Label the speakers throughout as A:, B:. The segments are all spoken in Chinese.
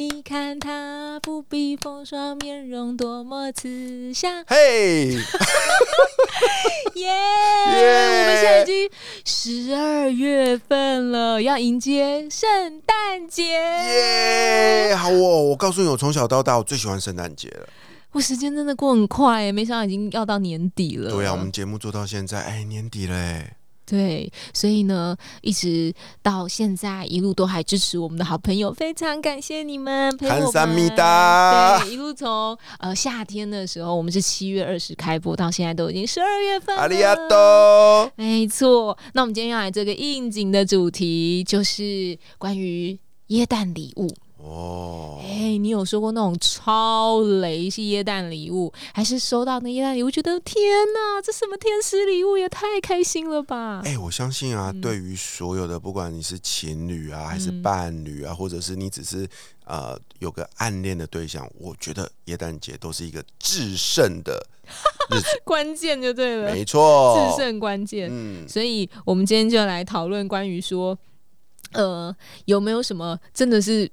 A: 你看他不必风霜，面容多么慈祥。
B: 嘿，
A: 耶！我们现在已经十二月份了，要迎接圣诞节。
B: 耶！好哦，我告诉你，我从小到大我最喜欢圣诞节了。
A: 我时间真的过很快，没想到已经要到年底了。
B: 对啊，我们节目做到现在，哎，年底了。
A: 对，所以呢，一直到现在一路都还支持我们的好朋友，非常感谢你们陪我们。对，一路从呃夏天的时候，我们是七月二十开播，到现在都已经十二月份了。阿里亚多，没错。那我们今天要来这个应景的主题，就是关于耶诞礼物。哦，哎，你有收过那种超雷是耶诞礼物，还是收到那耶诞礼物，觉得天哪，这什么天使礼物，也太开心了吧？
B: 哎，我相信啊，对于所有的，不管你是情侣啊，还是伴侣啊，或者是你只是呃有个暗恋的对象，我觉得耶诞节都是一个制胜的日子，
A: 关键就对了，
B: 没错，
A: 制胜关键。嗯，所以我们今天就来讨论关于说，呃，有没有什么真的是。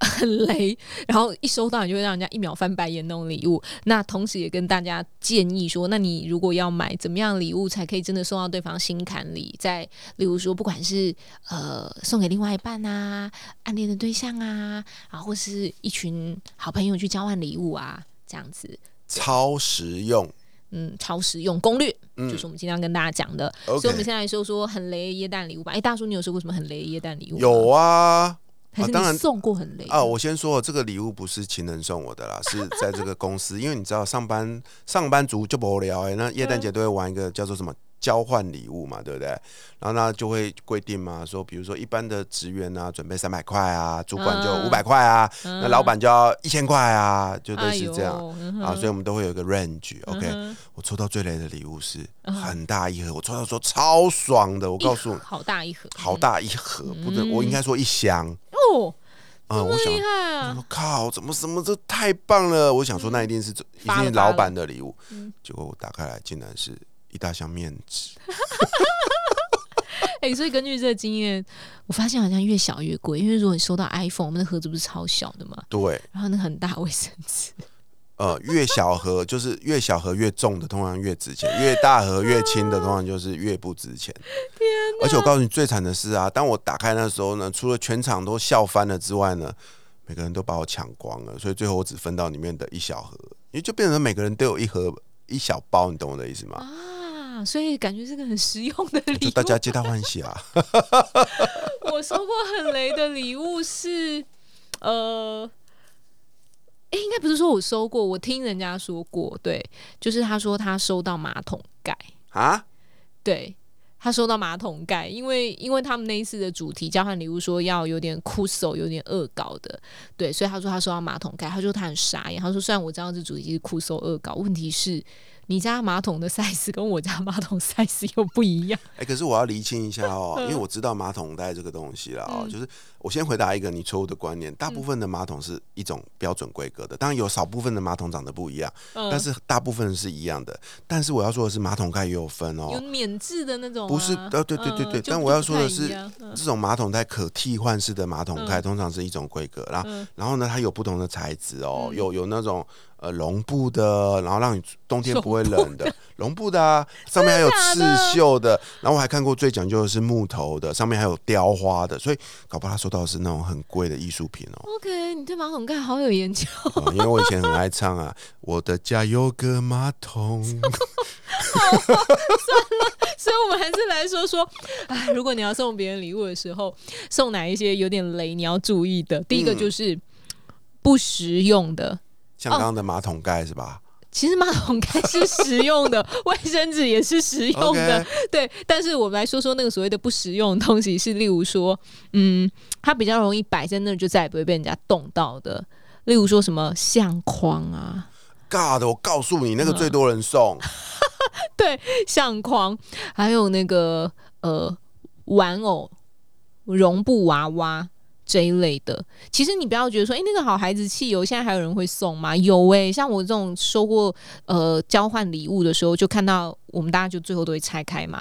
A: 很雷，然后一收到你就会让人家一秒翻白眼那种礼物。那同时也跟大家建议说，那你如果要买怎么样礼物才可以真的送到对方心坎里？在例如说，不管是呃送给另外一半啊、暗恋的对象啊，啊，或是一群好朋友去交换礼物啊，这样子
B: 超实用，
A: 嗯，超实用攻略，就是我们经常跟大家讲的。所以我们先来说说很雷耶诞礼物吧。哎，大叔，你有收过什么很雷耶诞礼物？
B: 有啊。
A: 啊，当然送过很累
B: 啊！我先说，这个礼物不是情人送我的啦，是在这个公司，因为你知道上班上班族就无聊哎，那耶诞节都会玩一个叫做什么？交换礼物嘛，对不对？然后呢，就会规定嘛，说比如说一般的职员啊，准备三百块啊，主管就五百块啊，那老板就要一千块啊，就类似这样啊。所以我们都会有一个 range。OK，我抽到最累的礼物是很大一盒，我抽到说超爽的，我告诉你，
A: 好大一盒，
B: 好大一盒，不对，我应该说一箱哦。
A: 嗯，我想，
B: 我靠，怎么什么这太棒了？我想说那一定是一定是老板的礼物，结果我打开来竟然是。一大箱面纸，
A: 哎，所以根据这个经验，我发现好像越小越贵，因为如果你收到 iPhone，我们的盒子不是超小的嘛？
B: 对，
A: 然后那很大卫生纸，
B: 呃，越小盒就是越小盒越重的，通常越值钱；越大盒越轻的，通常就是越不值钱。
A: 天！
B: 而且我告诉你，最惨的是啊，当我打开那时候呢，除了全场都笑翻了之外呢，每个人都把我抢光了，所以最后我只分到里面的一小盒，因为就变成每个人都有一盒一小包，你懂我的意思吗？
A: 所以感觉是个很实用的 礼物，
B: 大家皆大欢喜啊！
A: 我收过很雷的礼物是，呃，哎，应该不是说我收过，我听人家说过，对，就是他说他收到马桶盖啊，对他收到马桶盖，因为因为他们那一次的主题交换礼物说要有点酷手，有点恶搞的，对，所以他说他收到马桶盖，他说他很傻眼，他说虽然我知道这主题是酷手恶搞，问题是。你家马桶的 size 跟我家马桶 size 又不一样。
B: 哎，可是我要厘清一下哦，因为我知道马桶盖这个东西了哦，就是我先回答一个你错误的观念，大部分的马桶是一种标准规格的，当然有少部分的马桶长得不一样，但是大部分是一样的。但是我要说的是，马桶盖也有分哦，
A: 有免治的那种，
B: 不是？呃，对对对对。但我要说的是，这种马桶盖可替换式的马桶盖，通常是一种规格，然后然后呢，它有不同的材质哦，有有那种。呃，绒布的，然后让你冬天不会冷的，绒布的啊，上面还有刺绣的，然后我还看过最讲究的是木头的，上面还有雕花的，所以搞不好他收到的是那种很贵的艺术品哦。
A: OK，你对马桶盖好有研究，
B: 因为我以前很爱唱啊，我的家有个马桶。
A: 算了，所以我们还是来说说，哎，如果你要送别人礼物的时候，送哪一些有点雷，你要注意的。第一个就是不实用的。
B: 像刚刚的马桶盖是吧？
A: 其实马桶盖是实用的，卫生纸也是实用的，对。但是我们来说说那个所谓的不实用的东西，是例如说，嗯，它比较容易摆在那就再也不会被人家动到的，例如说什么相框啊。
B: God，我告诉你，那个最多人送。
A: 对，相框，还有那个呃玩偶绒布娃娃。这一类的，其实你不要觉得说，哎，那个好孩子气油，现在还有人会送吗？有哎，像我这种收过呃交换礼物的时候，就看到我们大家就最后都会拆开嘛，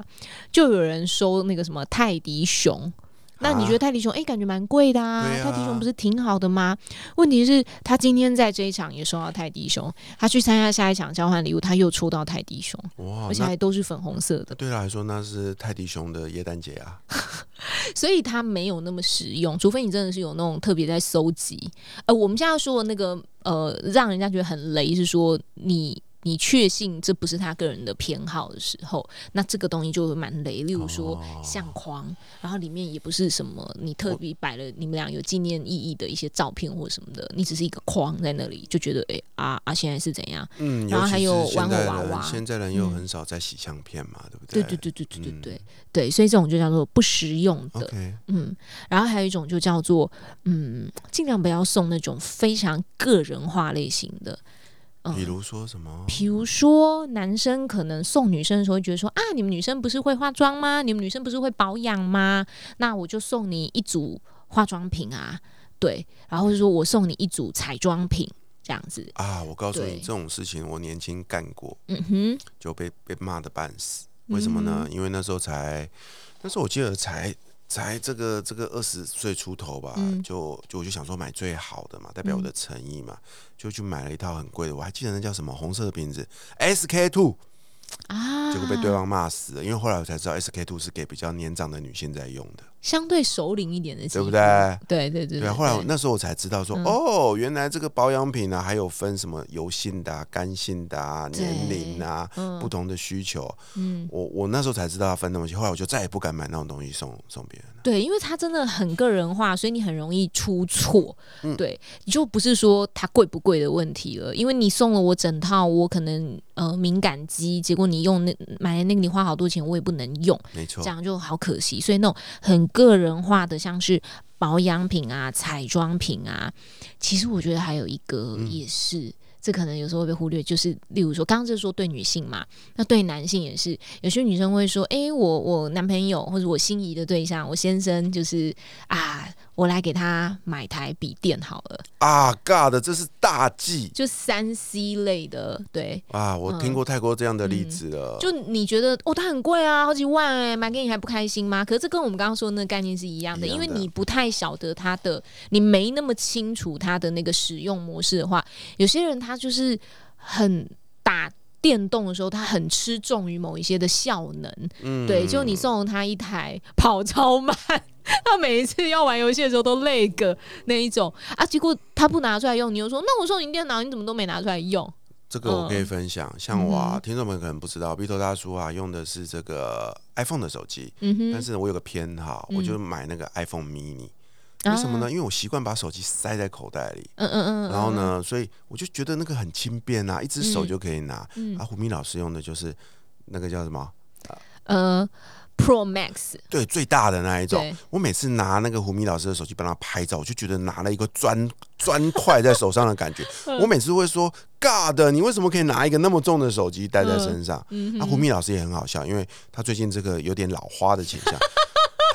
A: 就有人收那个什么泰迪熊。那你觉得泰迪熊哎，感觉蛮贵的啊？泰迪熊不是挺好的吗？问题是，他今天在这一场也收到泰迪熊，他去参加下一场交换礼物，他又抽到泰迪熊，哇！而且还都是粉红色的。
B: 对他来说，那是泰迪熊的耶诞节啊，
A: 所以它没有那么实用，除非你真的是有那种特别在搜集。呃，我们现在说的那个呃，让人家觉得很雷，是说你。你确信这不是他个人的偏好的时候，那这个东西就蛮雷。例如说相框，然后里面也不是什么你特别摆了你们俩有纪念意义的一些照片或什么的，你只是一个框在那里，就觉得哎啊啊，现在是怎样？
B: 嗯，
A: 然后还有玩偶娃娃，
B: 现在人又很少在洗相片嘛，对不对？
A: 对对对对对对对对，所以这种就叫做不实用的。嗯，然后还有一种就叫做嗯，尽量不要送那种非常个人化类型的。
B: 比如说什么？
A: 比如说，男生可能送女生的时候，会觉得说啊，你们女生不是会化妆吗？你们女生不是会保养吗？那我就送你一组化妆品啊，对，然后就说我送你一组彩妆品这样子
B: 啊。我告诉你，这种事情我年轻干过，嗯哼，就被被骂的半死。为什么呢？因为那时候才，那时候我记得才。才这个这个二十岁出头吧，就就我就想说买最好的嘛，代表我的诚意嘛，就去买了一套很贵的，我还记得那叫什么红色的瓶子，SK two。啊！结果被对方骂死了，因为后来我才知道 SK two 是给比较年长的女性在用的，
A: 相对熟龄一点的，
B: 对不对？
A: 对对对。
B: 对，后来那时候我才知道说，哦，原来这个保养品呢，还有分什么油性的、干性的、啊年龄啊，不同的需求。嗯，我我那时候才知道要分东西，后来我就再也不敢买那种东西送送别人了。
A: 对，因为它真的很个人化，所以你很容易出错。嗯，对，你就不是说它贵不贵的问题了，因为你送了我整套，我可能呃敏感肌，结果你。你用那买那个，你花好多钱，我也不能用，
B: 没错，
A: 这样就好可惜。所以那种很个人化的，像是保养品啊、彩妆品啊，其实我觉得还有一个也是，这可能有时候会被忽略，就是例如说，刚刚就是说对女性嘛，那对男性也是，有些女生会说，哎，我我男朋友或者我心仪的对象，我先生就是啊。我来给他买台笔电好了
B: 啊！God，这是大忌，
A: 就三 C 类的，对
B: 啊，我听过太多这样的例子了。
A: 就你觉得哦，它很贵啊，好几万哎，买给你还不开心吗？可是这跟我们刚刚说的那个概念是一样的，因为你不太晓得它的，你没那么清楚它的那个使用模式的话，有些人他就是很打电动的时候，他很吃重于某一些的效能，嗯，对，就你送了他一台跑超慢。他每一次要玩游戏的时候都累个那一种。啊，结果他不拿出来用，你又说那我送你电脑，你怎么都没拿出来用？
B: 这个我可以分享，像我听众们可能不知道，B 头大叔啊用的是这个 iPhone 的手机，但是我有个偏好，我就买那个 iPhone mini，为什么呢？因为我习惯把手机塞在口袋里，嗯嗯嗯，然后呢，所以我就觉得那个很轻便啊，一只手就可以拿。啊，胡明老师用的就是那个叫什么？
A: 呃。Pro Max
B: 对最大的那一种，我每次拿那个胡明老师的手机帮他拍照，我就觉得拿了一个砖砖块在手上的感觉。我每次会说：“God，你为什么可以拿一个那么重的手机带在身上？”那胡明老师也很好笑，因为他最近这个有点老花的倾向。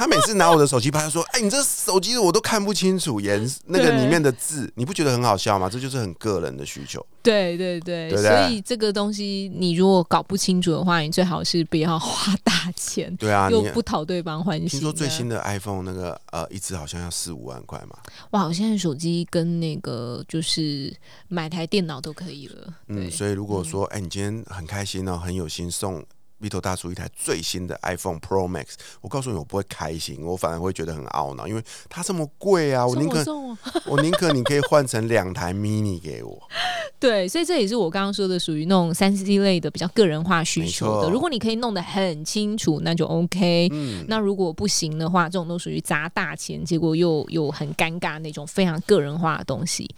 B: 他每次拿我的手机拍，说：“哎，你这手机我都看不清楚颜那个里面的字，你不觉得很好笑吗？这就是很个人的需求。”
A: 对对对，所以这个东西你如果搞不清楚的话，你最好是不要花大钱。
B: 对啊，
A: 又不讨对方欢心。
B: 听说最新的 iPhone 那个呃，一只好像要四五万块嘛。
A: 哇，我现在手机跟那个就是买台电脑都可以了。嗯，
B: 所以如果说哎，你今天很开心哦，很有心送。V 头大叔一台最新的 iPhone Pro Max，我告诉你，我不会开心，我反而会觉得很懊恼，因为它这么贵啊！我宁可 我宁可你可以换成两台 Mini 给我。
A: 对，所以这也是我刚刚说的，属于那种三 C 类的比较个人化需求的。如果你可以弄得很清楚，那就 OK。嗯，那如果不行的话，这种都属于砸大钱，结果又又很尴尬那种非常个人化的东西。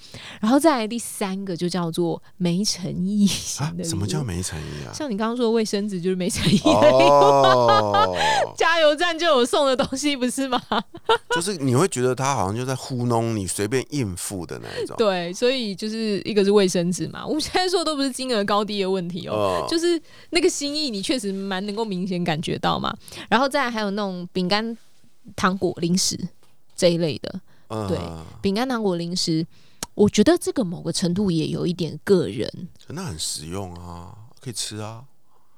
A: 然后再来第三个就叫做没诚意啊。
B: 什么叫没诚意啊？
A: 像你刚刚说的卫生纸就是没诚意哦。加油站就有送的东西不是吗？
B: 就是你会觉得他好像就在糊弄你，随便应付的那一种。
A: 对，所以就是一个是卫生纸嘛。我们现在说的都不是金额高低的问题哦，就是那个心意，你确实蛮能够明显感觉到嘛。然后再还有那种饼干、糖果、零食这一类的，对，饼干、糖果、零食，我觉得这个某个程度也有一点个人，
B: 那很实用啊，可以吃啊。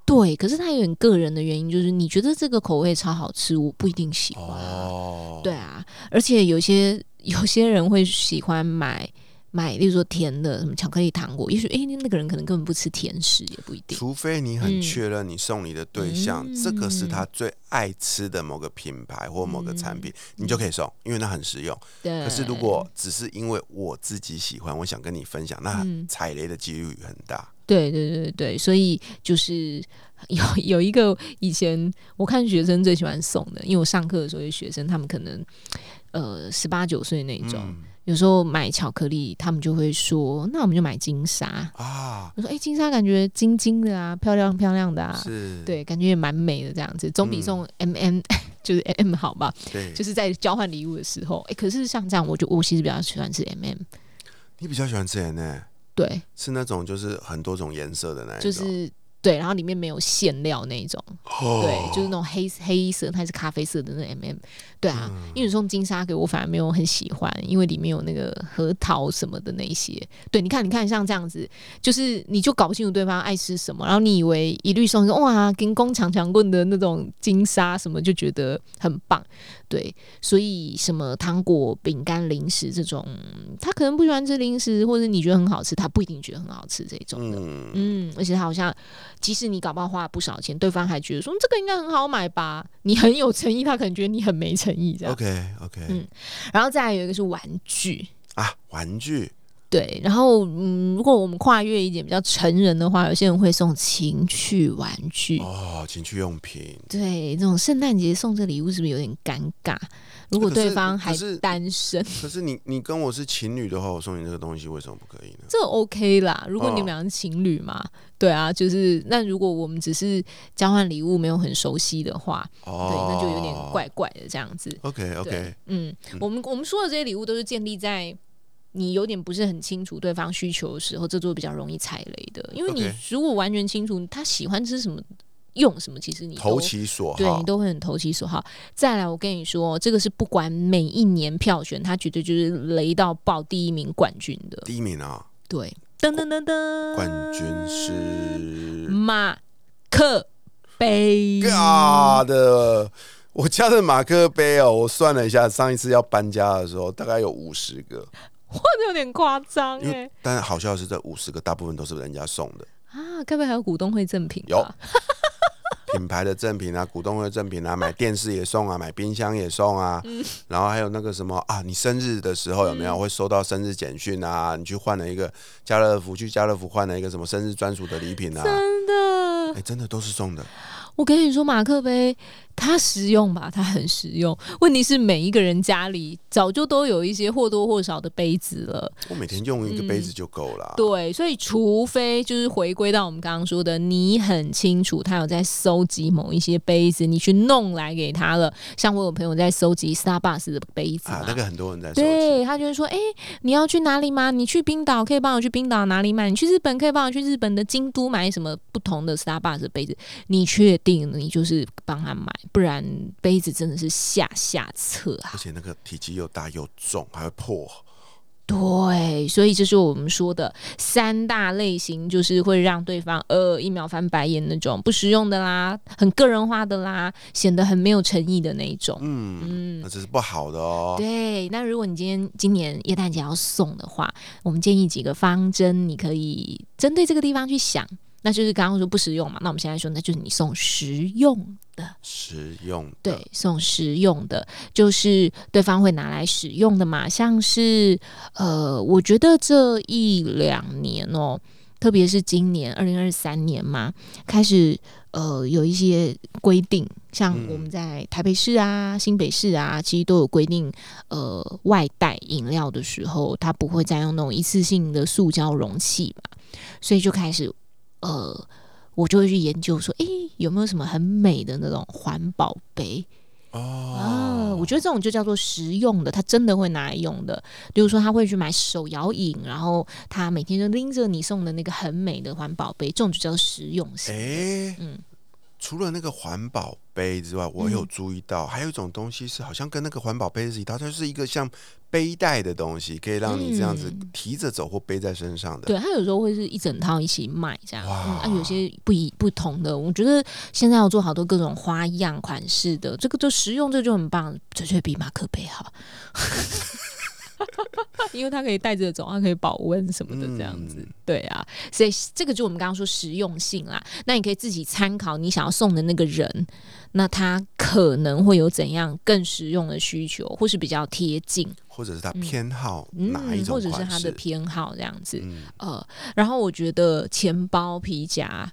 A: 对，可是他有点个人的原因，就是你觉得这个口味超好吃，我不一定喜欢。哦，对啊，而且有些 有些人会喜欢买买，例如说甜的什么巧克力糖果，也许哎，那个人可能根本不吃甜食，也不一定。
B: 除非你很确认你送你的对象这个是他最爱吃的某个品牌或某个产品，你就可以送，因为那很实用。
A: 对。
B: 可是如果只是因为我自己喜欢，我想跟你分享，那踩雷的几率很大。
A: 对对对对，所以就是 有有一个以前我看学生最喜欢送的，因为我上课的时候有学生，他们可能呃十八九岁那种，有时候买巧克力，他们就会说，那我们就买金沙啊。我说，哎，金沙感觉金金的啊，漂亮漂亮的啊，
B: 是，
A: 对，感觉也蛮美的这样子，总比送 M M 就是 M M 好吧？
B: 对，
A: 就是在交换礼物的时候，哎，可是像这样，我就我其实比较喜欢吃 M M。
B: 你比较喜欢吃 M M？
A: 对，
B: 是那种就是很多种颜色的那
A: 一种。就是对，然后里面没有馅料那种，对，就是那种黑黑色，它是咖啡色的那 M M，对啊，因为送金沙给我反而没有很喜欢，因为里面有那个核桃什么的那些。对，你看，你看，像这样子，就是你就搞不清楚对方爱吃什么，然后你以为一律送哇，跟工强强棍的那种金沙什么，就觉得很棒。对，所以什么糖果、饼干、零食这种，他可能不喜欢吃零食，或者你觉得很好吃，他不一定觉得很好吃这种的。嗯，而且他好像。即使你搞不好花了不少钱，对方还觉得说这个应该很好买吧？你很有诚意，他可能觉得你很没诚意，这样。
B: OK OK，嗯，
A: 然后再来有一个是玩具
B: 啊，玩具。
A: 对，然后嗯，如果我们跨越一点比较成人的话，有些人会送情趣玩具
B: 哦，情趣用品。
A: 对，这种圣诞节送这礼物是不是有点尴尬？如果对方还是单身，
B: 可是你你跟我是情侣的话，我送你这个东西为什么不可以呢？
A: 这 OK 啦，如果你们俩是情侣嘛，对啊，就是那如果我们只是交换礼物，没有很熟悉的话，对，那就有点怪怪的这样子。
B: OK OK，
A: 嗯，我们我们说的这些礼物都是建立在。你有点不是很清楚对方需求的时候，这就比较容易踩雷的。因为你如果完全清楚他喜欢吃什么、用什么，其实你
B: 投其所好，
A: 对你都会很投其所好。再来，我跟你说，这个是不管每一年票选，他绝对就是雷到爆第一名冠军的。
B: 第一名啊！
A: 对，噔噔噔噔，
B: 冠军是
A: 马克杯。
B: 的，我家的马克杯哦，我算了一下，上一次要搬家的时候，大概有五十个。
A: 或者有点夸张哎，
B: 但是好笑的是，这五十个大部分都是人家送的
A: 啊，该不会还有股东会赠品？
B: 有 品牌的赠品啊，股东会赠品啊，买电视也送啊，买冰箱也送啊，然后还有那个什么啊，你生日的时候有没有会收到生日简讯啊？你去换了一个家乐福，去家乐福换了一个什么生日专属的礼品啊？
A: 真的，
B: 哎，真的都是送的。
A: 我跟你说，马克杯它实用吧？它很实用。问题是每一个人家里早就都有一些或多或少的杯子了。
B: 我每天用一个杯子就够了。
A: 对，所以除非就是回归到我们刚刚说的，你很清楚他有在收集某一些杯子，你去弄来给他了。像我有朋友在收集 Starbucks 的杯子
B: 啊，那个很多人在收
A: 集。对他就是说，哎，你要去哪里吗？你去冰岛可以帮我去冰岛哪里买？你去日本可以帮我去日本的京都买什么不同的 Starbucks 的杯子？你确。定你就是帮他买，不然杯子真的是下下策啊！
B: 而且那个体积又大又重，还会破。
A: 对，所以这是我们说的三大类型，就是会让对方呃一秒翻白眼那种不实用的啦，很个人化的啦，显得很没有诚意的那一种。
B: 嗯嗯，那这是不好的哦。
A: 对，那如果你今天今年耶诞节要送的话，我们建议几个方针，你可以针对这个地方去想。那就是刚刚说不实用嘛。那我们现在说，那就是你送实用的，
B: 实用的
A: 对，送实用的，就是对方会拿来使用的嘛。像是呃，我觉得这一两年哦，特别是今年二零二三年嘛，开始呃有一些规定，像我们在台北市啊、新北市啊，其实都有规定，呃，外带饮料的时候，它不会再用那种一次性的塑胶容器嘛，所以就开始。呃，我就会去研究说，哎，有没有什么很美的那种环保杯？哦，我觉得这种就叫做实用的，他真的会拿来用的。比如说，他会去买手摇饮，然后他每天就拎着你送的那个很美的环保杯，这种就叫实用性。哎，
B: 嗯。除了那个环保杯之外，我有注意到还有一种东西是好像跟那个环保杯是一套，它就是一个像背带的东西，可以让你这样子提着走或背在身上的。
A: 对，它有时候会是一整套一起卖这样。啊，有些不一不同的，我觉得现在要做好多各种花样款式的，这个就实用，这就很棒，绝对比马克杯好。因为它可以带着走，它可以保温什么的，这样子，对啊，所以这个就我们刚刚说实用性啦。那你可以自己参考你想要送的那个人，那他可能会有怎样更实用的需求，或是比较贴近，
B: 或者是他偏好哪一种，
A: 或者是他的偏好这样子。呃，然后我觉得钱包、皮夹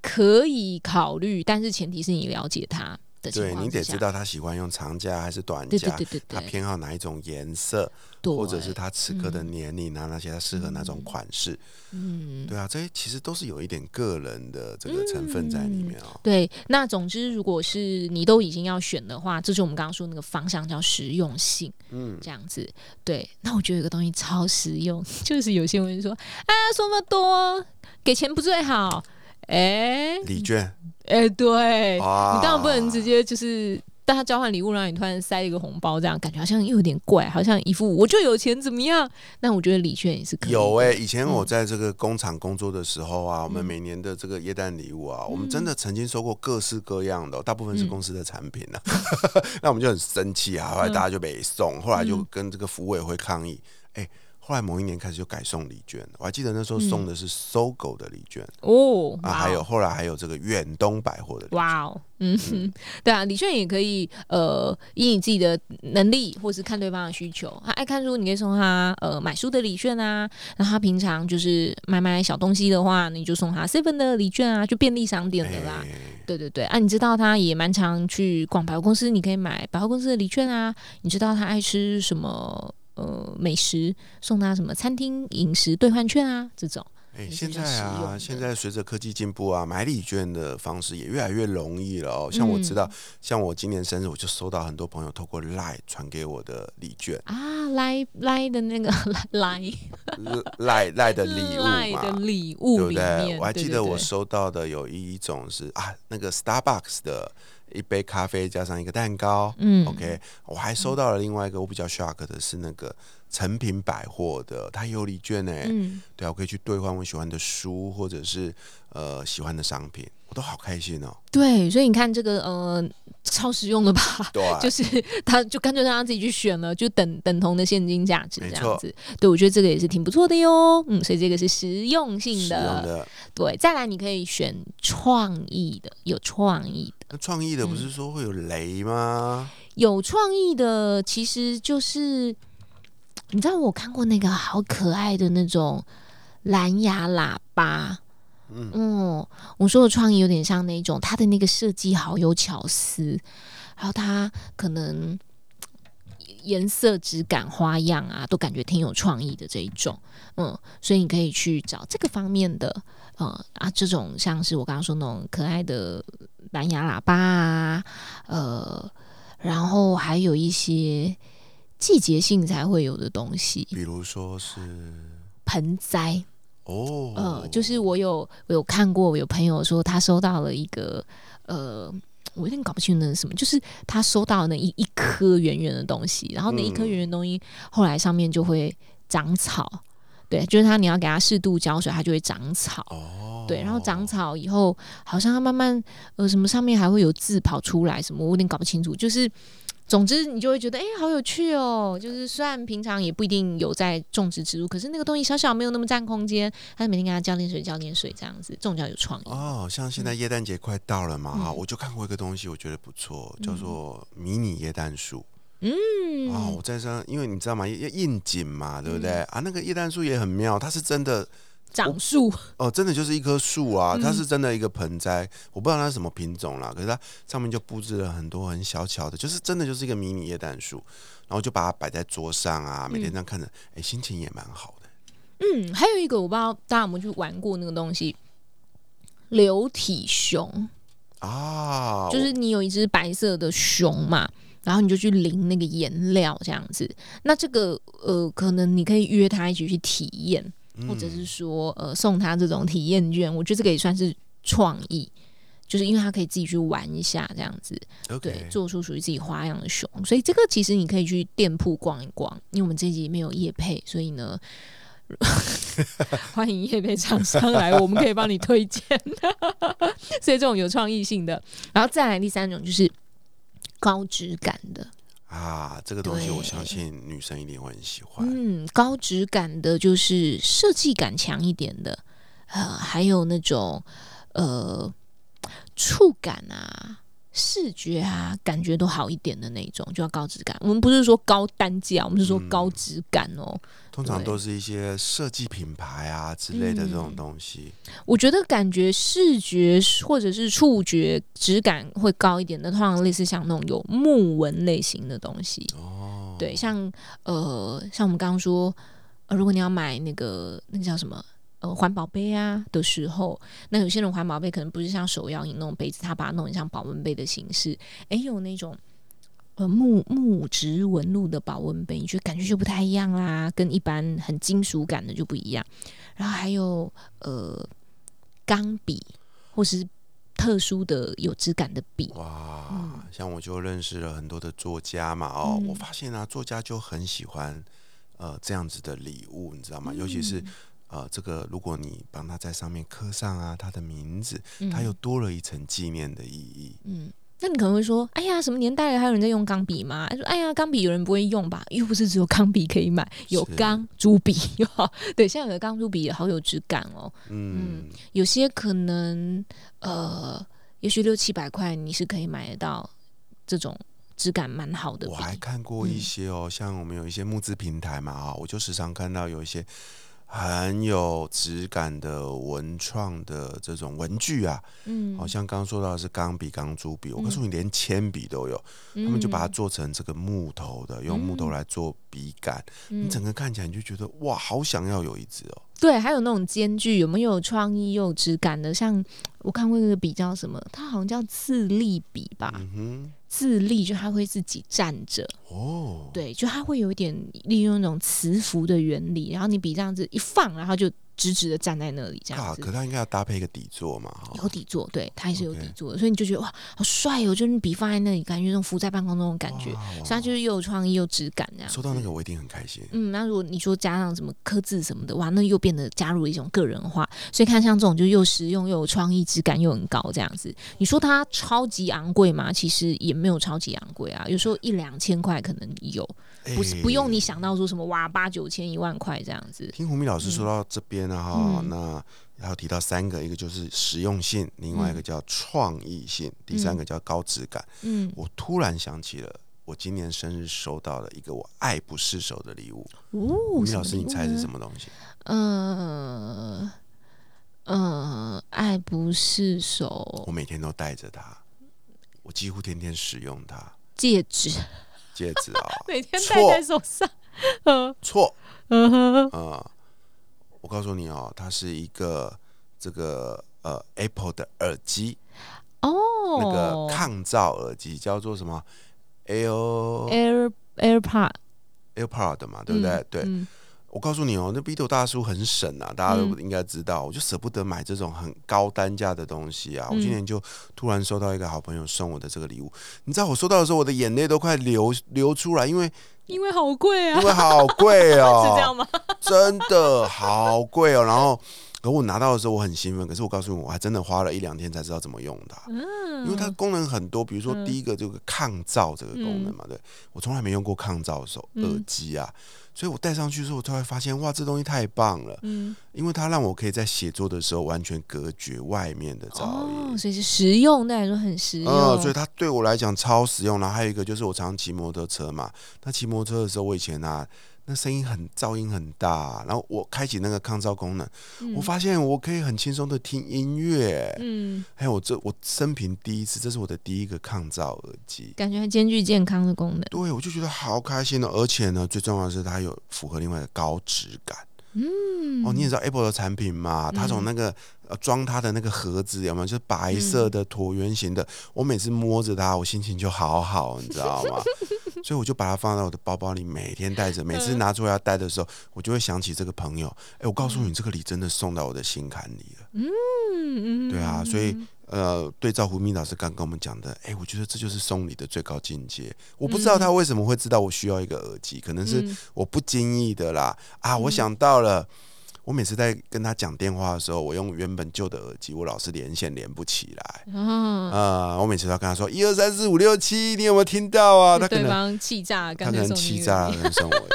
A: 可以考虑，但是前提是你了解他。
B: 对你得知道他喜欢用长夹还是短夹，他偏好哪一种颜色，或者是他此刻的年龄啊，那些他适合哪种款式。嗯，对啊，这些其实都是有一点个人的这个成分在里面哦。
A: 对，那总之，如果是你都已经要选的话，这是我们刚刚说那个方向叫实用性。嗯，这样子。对，那我觉得有个东西超实用，就是有些人说，啊，说那么多，给钱不最好？哎，
B: 礼券。
A: 哎，对你当然不能直接就是大家交换礼物，然后你突然塞一个红包，这样感觉好像又有点怪，好像一副我就有钱怎么样？那我觉得礼券也是可以。
B: 有哎，以前我在这个工厂工作的时候啊，我们每年的这个耶诞礼物啊，我们真的曾经收过各式各样的，大部分是公司的产品呢。那我们就很生气啊，后来大家就没送，后来就跟这个服委会抗议，哎。后来某一年开始就改送礼券，我还记得那时候送的是搜狗的礼券哦，啊，还有后来还有这个远东百货的。哇哦，
A: 嗯，对啊，礼券也可以，呃，以你自己的能力，或是看对方的需求，他爱看书，你可以送他呃买书的礼券啊。那他平常就是买买小东西的话，你就送他 seven 的礼券啊，就便利商店的啦。对对对，啊，你知道他也蛮常去逛百货公司，你可以买百货公司的礼券啊。你知道他爱吃什么？呃，美食送他什么餐厅饮食兑换券啊？这种
B: 哎，现在啊，现在随着科技进步啊，买礼券的方式也越来越容易了哦。像我知道，像我今年生日，我就收到很多朋友透过 Line 传给我的礼券
A: 啊，Line Line 的那个 Line
B: Line Line 的礼物
A: 嘛，礼物
B: 对不对？我还记得我收到的有一种是啊，那个 Starbucks 的。一杯咖啡加上一个蛋糕，嗯，OK，我还收到了另外一个我比较 shock 的是那个成品百货的，它有礼券呢，嗯，对啊，我可以去兑换我喜欢的书或者是呃喜欢的商品，我都好开心哦。
A: 对，所以你看这个呃超实用的吧？
B: 对，
A: 就是他就干脆让他自己去选了，就等等同的现金价值这样子。对，我觉得这个也是挺不错的哟。嗯，所以这个是实用性的。对，再来你可以选创意的，有创意的。
B: 那创意的不是说会有雷吗？
A: 有创意的其实就是，你知道我看过那个好可爱的那种蓝牙喇叭。嗯，我说的创意有点像那种，它的那个设计好有巧思，然后它可能颜色、质感、花样啊，都感觉挺有创意的这一种。嗯，所以你可以去找这个方面的，呃啊，这种像是我刚刚说那种可爱的蓝牙喇叭啊，呃，然后还有一些季节性才会有的东西，
B: 比如说是
A: 盆栽。哦，呃，就是我有我有看过，我有朋友说他收到了一个，呃，我有点搞不清楚那是什么，就是他收到那一一颗圆圆的东西，然后那一颗圆圆东西后来上面就会长草，对，就是他你要给他适度浇水，它就会长草，哦，对，然后长草以后，好像它慢慢呃什么上面还会有字跑出来什么，我有点搞不清楚，就是总之，你就会觉得哎，好有趣哦！就是虽然平常也不一定有在种植植物，可是那个东西小小没有那么占空间，他每天给他浇点水，浇点水这样子，种较有创意
B: 哦。像现在耶诞节快到了嘛，哈，我就看过一个东西，我觉得不错，叫做迷你耶诞树。嗯，哦，我在上，因为你知道吗？要应景嘛，对不对？啊，那个椰蛋树也很妙，它是真的。
A: 长树
B: 哦，真的就是一棵树啊！它是真的一个盆栽，我不知道它是什么品种啦。可是它上面就布置了很多很小巧的，就是真的就是一个迷你液氮树，然后就把它摆在桌上啊，每天这样看着，哎，心情也蛮好的。
A: 嗯，还有一个我不知道大家有没有去玩过那个东西，流体熊啊，就是你有一只白色的熊嘛，然后你就去淋那个颜料这样子。那这个呃，可能你可以约他一起去体验。或者是说，呃，送他这种体验券，我觉得这个也算是创意，就是因为他可以自己去玩一下，这样子，对，做出属于自己花样的熊。所以这个其实你可以去店铺逛一逛，因为我们这集没有夜配，所以呢，欢迎夜配厂商来，我们可以帮你推荐。所以这种有创意性的，然后再来第三种就是高质感的。
B: 啊，这个东西我相信女生一定会很喜欢。
A: 嗯，高质感的，就是设计感强一点的，呃，还有那种呃触感啊。视觉啊，感觉都好一点的那种，就要高质感。我们不是说高单价，我们是说高质感哦。
B: 通常都是一些设计品牌啊之类的这种东西。
A: 我觉得感觉视觉或者是触觉质感会高一点的，通常类似像那种有木纹类型的东西。哦，对，像呃，像我们刚刚说，呃，如果你要买那个那个叫什么？呃，环保杯啊的时候，那有些人环保杯可能不是像手摇饮那种杯子，他把它弄成像保温杯的形式。哎，有那种呃木木质纹路的保温杯，你觉得感觉就不太一样啦，跟一般很金属感的就不一样。然后还有呃钢笔，或是特殊的有质感的笔。
B: 哇，像我就认识了很多的作家嘛，哦，我发现啊，作家就很喜欢呃这样子的礼物，你知道吗？尤其是。呃，这个如果你帮他在上面刻上啊他的名字，他又多了一层纪念的意义。
A: 嗯，那你可能会说，哎呀，什么年代了还有人在用钢笔吗？说，哎呀，钢笔有人不会用吧？又不是只有钢笔可以买，有钢珠笔哟。对，现在有的钢珠笔也好有质感哦。嗯，有些可能呃，也许六七百块你是可以买得到这种质感蛮好的。
B: 我还看过一些哦，像我们有一些募资平台嘛，啊，我就时常看到有一些。很有质感的文创的这种文具啊，嗯，好像刚刚说到的是钢笔、钢珠笔，我告诉你，连铅笔都有，他们就把它做成这个木头的，用木头来做笔杆，你整个看起来你就觉得哇，好想要有一支哦。
A: 对，还有那种间距有没有创意又有质感的，像我看过那个笔叫什么，它好像叫自立笔吧。自立就他会自己站着哦，对，就他会有一点利用那种磁浮的原理，然后你笔这样子一放，然后就。直直的站在那里，这样子。
B: 可他应该要搭配一个底座嘛？
A: 有底座，对，它也是有底座的，所以你就觉得哇，好帅哦！就是笔放在那里，感觉那种浮在半空中的感觉，所以它就是又有创意又质感这样。
B: 说到那个我一定很开心。
A: 嗯，那如果你说加上什么刻字什么的，哇，那又变得加入了一种个人化。所以看像这种就又实用又有创意，质感又很高这样子。你说它超级昂贵吗？其实也没有超级昂贵啊，有时候一两千块可能有，不是不用你想到说什么哇八九千一万块这样子。
B: 听胡明老师说到这边呢哈，那。啊，然后提到三个，一个就是实用性，另外一个叫创意性，第三个叫高质感。嗯，我突然想起了，我今年生日收到了一个我爱不释手的礼物。哦，米老师，你猜是什么东西？嗯
A: 嗯，爱不释手。
B: 我每天都带着它，我几乎天天使用它。
A: 戒指，
B: 戒指啊，
A: 每天戴在手上。
B: 错。嗯哼。啊。我告诉你哦，它是一个这个呃 Apple 的耳机。哦，那个抗噪耳机叫做什么？Air
A: Air AirPod
B: AirPod 嘛，对不对？对，我告诉你哦，那 B 头大叔很省啊，大家都应该知道，我就舍不得买这种很高单价的东西啊。我今年就突然收到一个好朋友送我的这个礼物，你知道我收到的时候，我的眼泪都快流流出来，因为。
A: 因为好贵啊！
B: 因为好贵 哦，
A: 是这样吗？
B: 真的好贵哦。然后可我拿到的时候我很兴奋，可是我告诉你，我还真的花了一两天才知道怎么用它。嗯，因为它功能很多，比如说第一个这个抗噪这个功能嘛，对我从来没用过抗噪手耳机啊。所以我戴上去之后，我突然发现，哇，这东西太棒了！嗯，因为它让我可以在写作的时候完全隔绝外面的噪音，
A: 所以是实用，对来说很实用。
B: 嗯，所以它对我来讲超实用。然后还有一个就是，我常骑摩托车嘛，那骑摩托车的时候，我以前啊。那声音很噪音很大，然后我开启那个抗噪功能，我发现我可以很轻松的听音乐。嗯，还有我这我生平第一次，这是我的第一个抗噪耳机，
A: 感觉还兼具健康的功能。
B: 对，我就觉得好开心哦！而且呢，最重要的是它有符合另外的高质感。嗯，哦，你也知道 Apple 的产品嘛，它从那个呃装它的那个盒子有没有，就是白色的椭圆形的，我每次摸着它，我心情就好好，你知道吗？所以我就把它放在我的包包里，每天带着。每次拿出来要带的时候，我就会想起这个朋友。哎，我告诉你，这个礼真的送到我的心坎里了。嗯嗯，对啊，所以呃，对照胡明老师刚跟我们讲的，哎，我觉得这就是送礼的最高境界。我不知道他为什么会知道我需要一个耳机，可能是我不经意的啦。啊，我想到了。我每次在跟他讲电话的时候，我用原本旧的耳机，我老是连线连不起来。啊，我每次都要跟他说一二三四五六七，你有没有听到啊？他
A: 对方气炸，
B: 他可能气炸 送我。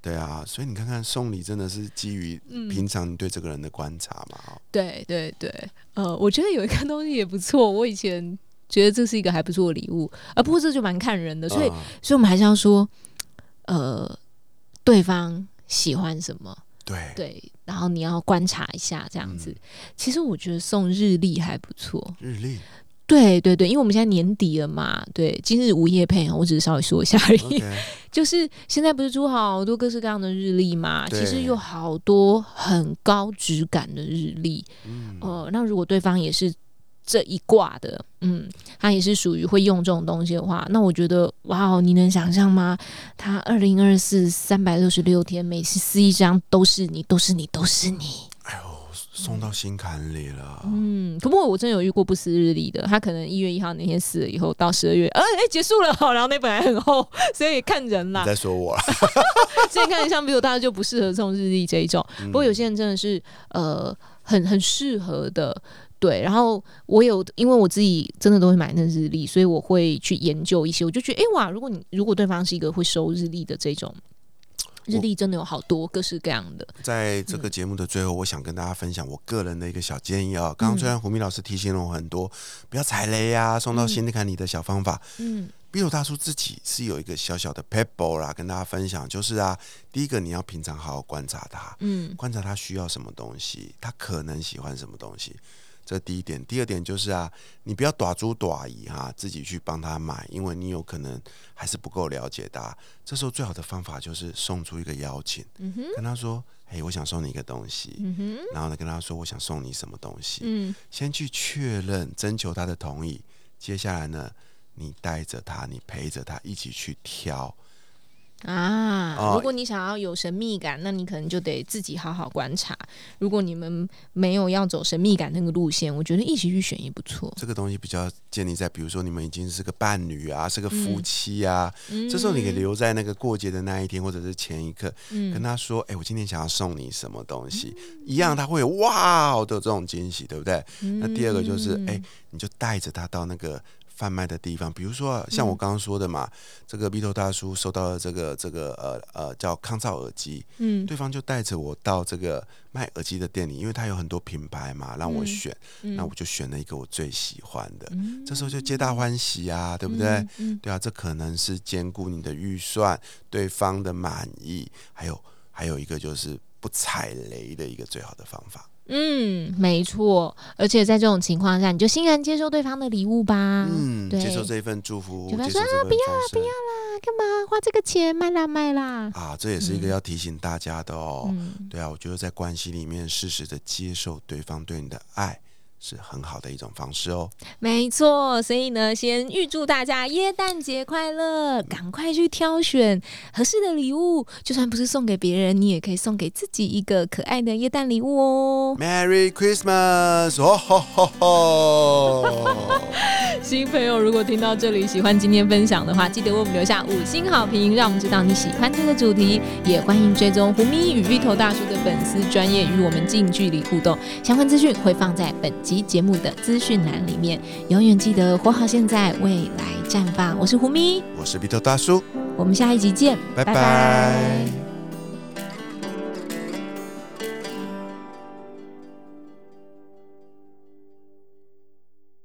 B: 对啊，所以你看看送礼真的是基于平常你对这个人的观察嘛？
A: 对对对，呃，我觉得有一个东西也不错。我以前觉得这是一个还不错的礼物，啊，不过这就蛮看人的，所以所以我们还是要说，呃，对方喜欢什么。
B: 对
A: 对，然后你要观察一下这样子。其实我觉得送日历还不错。
B: 日历，
A: 对对对，因为我们现在年底了嘛，对，今日午夜配，我只是稍微说一下而已。就是现在不是出好多各式各样的日历嘛，其实有好多很高质感的日历。嗯，呃，那如果对方也是。这一卦的，嗯，他也是属于会用这种东西的话，那我觉得，哇哦，你能想象吗？他二零二四三百六十六天，每次撕一张都是你，都是你，都是你。哎呦，
B: 送到心坎里了。
A: 嗯，不过我真有遇过不撕日历的，他可能一月一号那天撕了以后，到十二月，呃，哎，结束了，好，然后那本来很厚，所以看人啦。
B: 在说我，
A: 所以看像比如大家就不适合送日历这一种，不过有些人真的是，呃，很很适合的。对，然后我有，因为我自己真的都会买那日历，所以我会去研究一些。我就觉得，哎哇，如果你如果对方是一个会收日历的这种日历，真的有好多各式各样的。
B: 在这个节目的最后，我想跟大家分享我个人的一个小建议啊。刚刚虽然胡明老师提醒了我很多，不要踩雷呀，送到心里看你的小方法。嗯，比如大叔自己是有一个小小的 pebble 啦，跟大家分享，就是啊，第一个你要平常好好观察他，嗯，观察他需要什么东西，他可能喜欢什么东西。这第一点，第二点就是啊，你不要短租短姨哈，自己去帮他买，因为你有可能还是不够了解他。这时候最好的方法就是送出一个邀请，跟他说：“嘿，我想送你一个东西。”然后呢，跟他说：“我想送你什么东西？”嗯，先去确认，征求他的同意。接下来呢，你带着他，你陪着他一起去挑。
A: 啊，如果你想要有神秘感，那你可能就得自己好好观察。如果你们没有要走神秘感那个路线，我觉得一起去选也不错。
B: 这个东西比较建立在，比如说你们已经是个伴侣啊，是个夫妻啊，这时候你可以留在那个过节的那一天，或者是前一刻，跟他说：“哎，我今天想要送你什么东西。”一样，他会有哇的这种惊喜，对不对？那第二个就是，哎，你就带着他到那个。贩卖的地方，比如说像我刚刚说的嘛，这个 B 头大叔收到了这个这个呃呃叫康噪耳机，嗯，对方就带着我到这个卖耳机的店里，因为他有很多品牌嘛，让我选，那我就选了一个我最喜欢的，这时候就皆大欢喜啊，对不对？对啊，这可能是兼顾你的预算、对方的满意，还有还有一个就是不踩雷的一个最好的方法。
A: 嗯，没错，而且在这种情况下，你就欣然接受对方的礼物吧。
B: 嗯，接受这一份祝福，就说啊，不要
A: 啦，不要啦，干嘛花这个钱卖啦卖啦？
B: 啊，这也是一个要提醒大家的哦。对啊，我觉得在关系里面，适时的接受对方对你的爱。是很好的一种方式哦。
A: 没错，所以呢，先预祝大家耶诞节快乐！赶快去挑选合适的礼物，就算不是送给别人，你也可以送给自己一个可爱的耶诞礼物哦。
B: Merry Christmas！哦吼吼吼！
A: 新朋友如果听到这里，喜欢今天分享的话，记得为我们留下五星好评，让我们知道你喜欢这个主题。也欢迎追踪胡咪与芋头大叔的粉丝专业，与我们近距离互动。相关资讯会放在本集节目的资讯栏里面。永远记得活好现在，未来绽放。我是胡咪，
B: 我是芋头大叔，
A: 我们下一集见，
B: 拜拜。